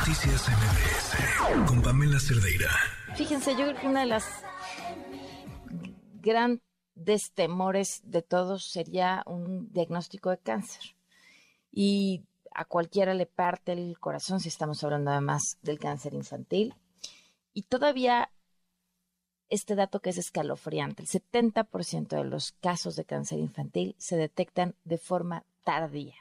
Noticias MBS con Pamela Cerdeira. Fíjense, yo creo que una de las grandes temores de todos sería un diagnóstico de cáncer. Y a cualquiera le parte el corazón si estamos hablando además del cáncer infantil. Y todavía este dato que es escalofriante, el 70% de los casos de cáncer infantil se detectan de forma tardía.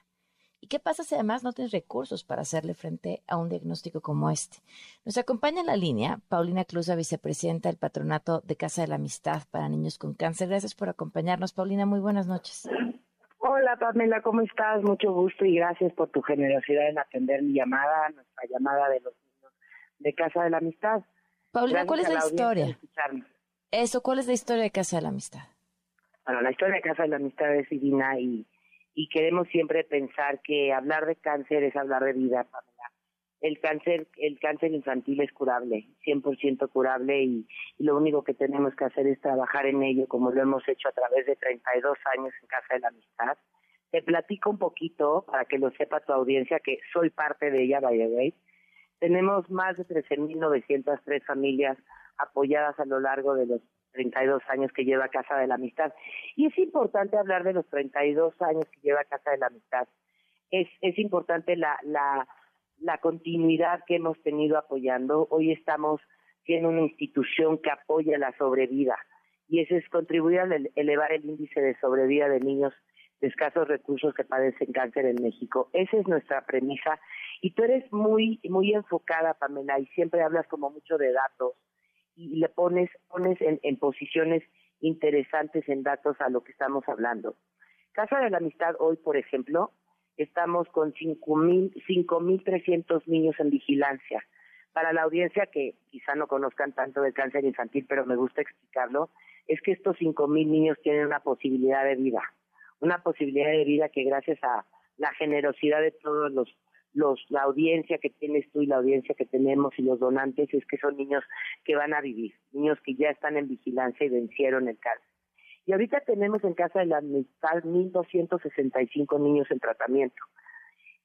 ¿Y qué pasa si además no tienes recursos para hacerle frente a un diagnóstico como este? Nos acompaña en la línea Paulina Clusa, vicepresidenta del Patronato de Casa de la Amistad para Niños con Cáncer. Gracias por acompañarnos, Paulina. Muy buenas noches. Hola, Pamela, ¿cómo estás? Mucho gusto y gracias por tu generosidad en atender mi llamada, nuestra llamada de los niños de Casa de la Amistad. Paulina, ¿cuál es la historia? Eso, ¿cuál es la historia de Casa de la Amistad? Bueno, la historia de Casa de la Amistad es divina y y queremos siempre pensar que hablar de cáncer es hablar de vida, Pamela. El cáncer, el cáncer infantil es curable, 100% curable y, lo único que tenemos que hacer es trabajar en ello como lo hemos hecho a través de 32 años en Casa de la Amistad. Te platico un poquito para que lo sepa tu audiencia que soy parte de ella, by the way. Tenemos más de 13.903 familias apoyadas a lo largo de los 32 años que lleva Casa de la Amistad. Y es importante hablar de los 32 años que lleva Casa de la Amistad. Es, es importante la, la, la continuidad que hemos tenido apoyando. Hoy estamos siendo una institución que apoya la sobrevida y eso es contribuir a elevar el índice de sobrevida de niños de escasos recursos que padecen cáncer en México. Esa es nuestra premisa y tú eres muy muy enfocada, Pamela, y siempre hablas como mucho de datos y le pones, pones en, posiciones interesantes en datos a lo que estamos hablando. Casa de la Amistad hoy, por ejemplo, estamos con 5.300 niños en vigilancia. Para la audiencia que quizá no conozcan tanto del cáncer infantil, pero me gusta explicarlo, es que estos 5.000 niños tienen una posibilidad de vida, una posibilidad de vida que gracias a la generosidad de todos los los, la audiencia que tienes tú y la audiencia que tenemos y los donantes es que son niños que van a vivir, niños que ya están en vigilancia y vencieron el cáncer. Y ahorita tenemos en casa de la amistad 1.265 niños en tratamiento.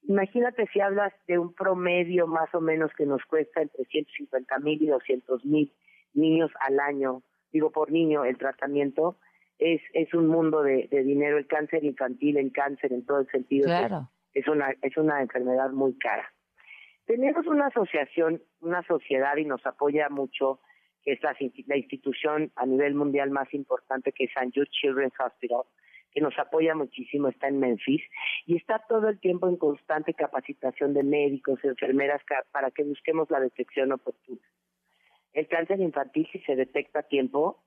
Imagínate si hablas de un promedio más o menos que nos cuesta entre 150 mil y 200 mil niños al año, digo por niño, el tratamiento, es, es un mundo de, dinero, el cáncer infantil, el cáncer en todo el sentido. Claro es una, es una enfermedad muy cara. Tenemos una asociación, una sociedad y nos apoya mucho, que es la, la institución a nivel mundial más importante que es St. Jude Children's Hospital, que nos apoya muchísimo, está en Memphis, y está todo el tiempo en constante capacitación de médicos, enfermeras, para que busquemos la detección oportuna. El cáncer infantil, si se detecta a tiempo,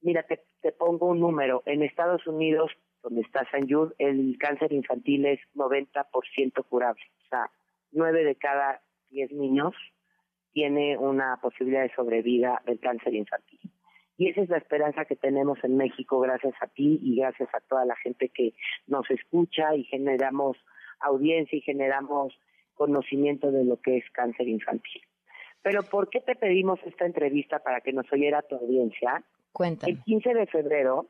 mira, te, te pongo un número. En Estados Unidos, donde está San Jude, el cáncer infantil es 90% curable. O sea, 9 de cada 10 niños tiene una posibilidad de sobrevida del cáncer infantil. Y esa es la esperanza que tenemos en México gracias a ti y gracias a toda la gente que nos escucha y generamos audiencia y generamos conocimiento de lo que es cáncer infantil. Pero ¿por qué te pedimos esta entrevista para que nos oyera tu audiencia? Cuéntame. El 15 de febrero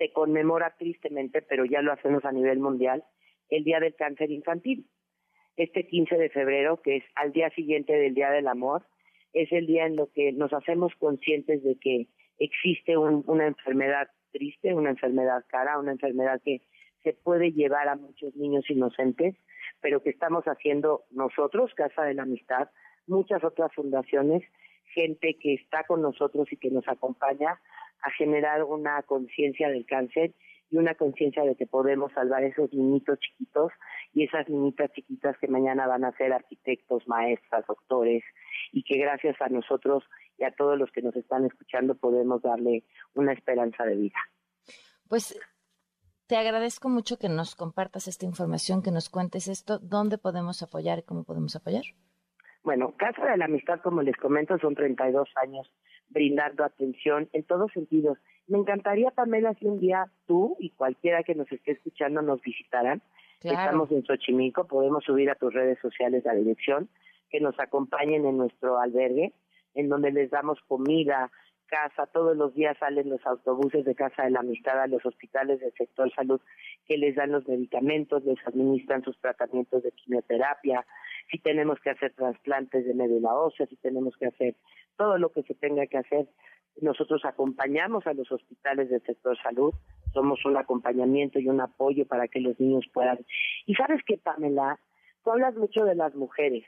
se conmemora tristemente, pero ya lo hacemos a nivel mundial, el Día del Cáncer Infantil. Este 15 de febrero, que es al día siguiente del Día del Amor, es el día en lo que nos hacemos conscientes de que existe una enfermedad triste, una enfermedad cara, una enfermedad que se puede llevar a muchos niños inocentes, pero que estamos haciendo nosotros, Casa de la Amistad, muchas otras fundaciones, gente que está con nosotros y que nos acompaña a generar una conciencia del cáncer y una conciencia de que podemos salvar esos niñitos chiquitos y esas niñitas chiquitas que mañana van a ser arquitectos, maestras, doctores y que gracias a nosotros y a todos los que nos están escuchando podemos darle una esperanza de vida. Pues te agradezco mucho que nos compartas esta información, que nos cuentes esto, dónde podemos apoyar y cómo podemos apoyar. Bueno, Casa de la Amistad, como les comento, son 32 años brindando atención en todos sentidos. Me encantaría, Pamela, si un día tú y cualquiera que nos esté escuchando nos visitaran. Estamos en Xochimilco, podemos subir a tus redes sociales la dirección, que nos acompañen en nuestro albergue, en donde les damos comida, casa, todos los días salen los autobuses de Casa de la Amistad a los hospitales del sector salud que les dan los medicamentos, les administran sus tratamientos de quimioterapia, si tenemos que hacer trasplantes de médula ósea, si tenemos que hacer todo lo que se tenga que hacer. Nosotros acompañamos a los hospitales del sector salud, somos un acompañamiento y un apoyo para que los niños puedan. Y sabes que, Pamela, tú hablas mucho de las mujeres.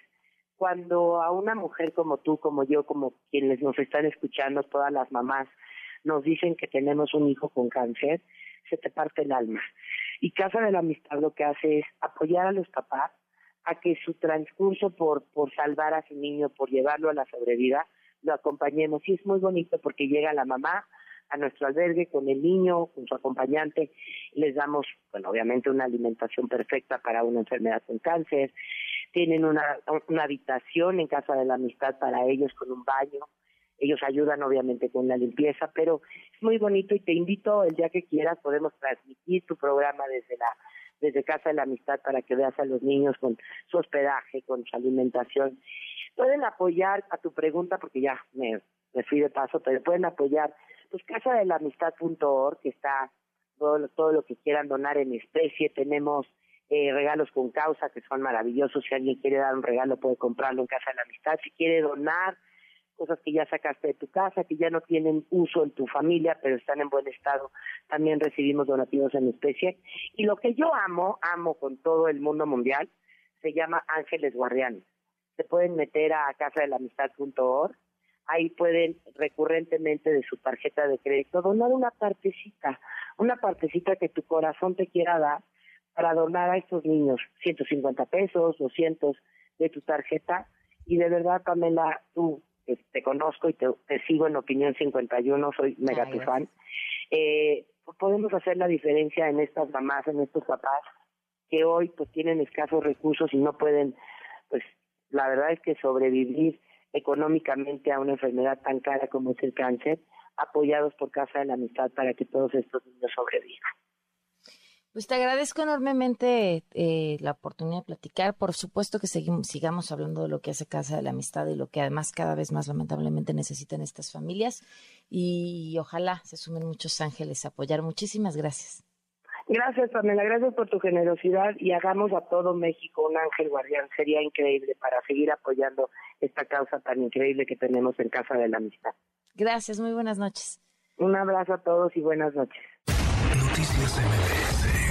Cuando a una mujer como tú, como yo, como quienes nos están escuchando, todas las mamás, nos dicen que tenemos un hijo con cáncer, se te parte el alma. Y Casa de la Amistad lo que hace es apoyar a los papás a que su transcurso por, por salvar a su niño, por llevarlo a la sobrevida, lo acompañemos. Y es muy bonito porque llega la mamá a nuestro albergue con el niño, con su acompañante, les damos, bueno, obviamente una alimentación perfecta para una enfermedad con cáncer, tienen una, una habitación en casa de la amistad para ellos con un baño, ellos ayudan obviamente con la limpieza, pero es muy bonito y te invito el día que quieras, podemos transmitir tu programa desde la desde Casa de la Amistad para que veas a los niños con su hospedaje, con su alimentación. Pueden apoyar a tu pregunta, porque ya me, me fui de paso, pero pueden apoyar, pues casa de la amistad.org, que está todo, todo lo que quieran donar en especie. Tenemos eh, regalos con causa que son maravillosos. Si alguien quiere dar un regalo, puede comprarlo en Casa de la Amistad. Si quiere donar, cosas que ya sacaste de tu casa, que ya no tienen uso en tu familia, pero están en buen estado. También recibimos donativos en especie. Y lo que yo amo, amo con todo el mundo mundial, se llama Ángeles Guardianes. Se pueden meter a casadelamistad.org. Ahí pueden recurrentemente de su tarjeta de crédito donar una partecita, una partecita que tu corazón te quiera dar para donar a estos niños, 150 pesos, 200 de tu tarjeta. Y de verdad, Pamela, tú te conozco y te, sigo en Opinión 51, soy mega tu fan. Eh, podemos hacer la diferencia en estas mamás, en estos papás que hoy pues tienen escasos recursos y no pueden, pues la verdad es que sobrevivir económicamente a una enfermedad tan cara como es el cáncer, apoyados por Casa de la Amistad para que todos estos niños sobrevivan. Pues te agradezco enormemente eh, la oportunidad de platicar. Por supuesto que seguimos, sigamos hablando de lo que hace Casa de la Amistad y lo que además cada vez más lamentablemente necesitan estas familias. Y ojalá se sumen muchos ángeles a apoyar. Muchísimas gracias. Gracias, Pamela. Gracias por tu generosidad y hagamos a todo México un ángel guardián. Sería increíble para seguir apoyando esta causa tan increíble que tenemos en Casa de la Amistad. Gracias. Muy buenas noches. Un abrazo a todos y buenas noches. Noticias MBS